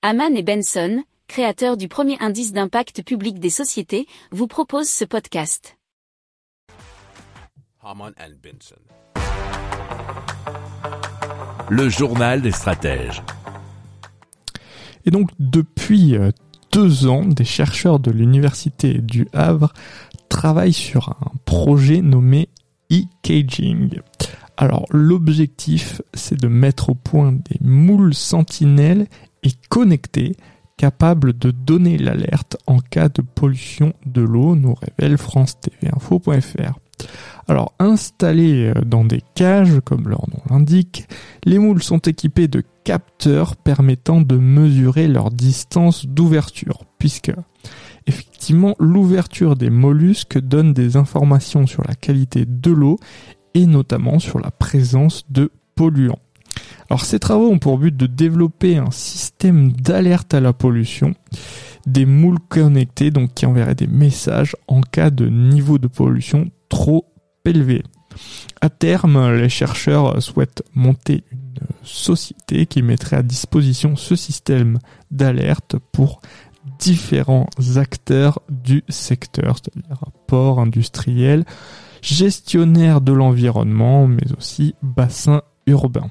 Haman et Benson, créateurs du premier indice d'impact public des sociétés, vous proposent ce podcast. Haman and Benson. Le journal des stratèges. Et donc depuis euh, deux ans, des chercheurs de l'université du Havre travaillent sur un projet nommé e-caging. Alors l'objectif, c'est de mettre au point des moules sentinelles et connectés capables de donner l'alerte en cas de pollution de l'eau, nous révèle France TV Info.fr. Alors installés euh, dans des cages, comme leur nom l'indique, les moules sont équipés de capteurs permettant de mesurer leur distance d'ouverture, puisque effectivement l'ouverture des mollusques donne des informations sur la qualité de l'eau et notamment sur la présence de polluants. Alors ces travaux ont pour but de développer un système d'alerte à la pollution, des moules connectés donc qui enverraient des messages en cas de niveau de pollution trop élevé. À terme, les chercheurs souhaitent monter une société qui mettrait à disposition ce système d'alerte pour différents acteurs du secteur, c'est-à-dire ports industriels, gestionnaires de l'environnement, mais aussi bassins urbains.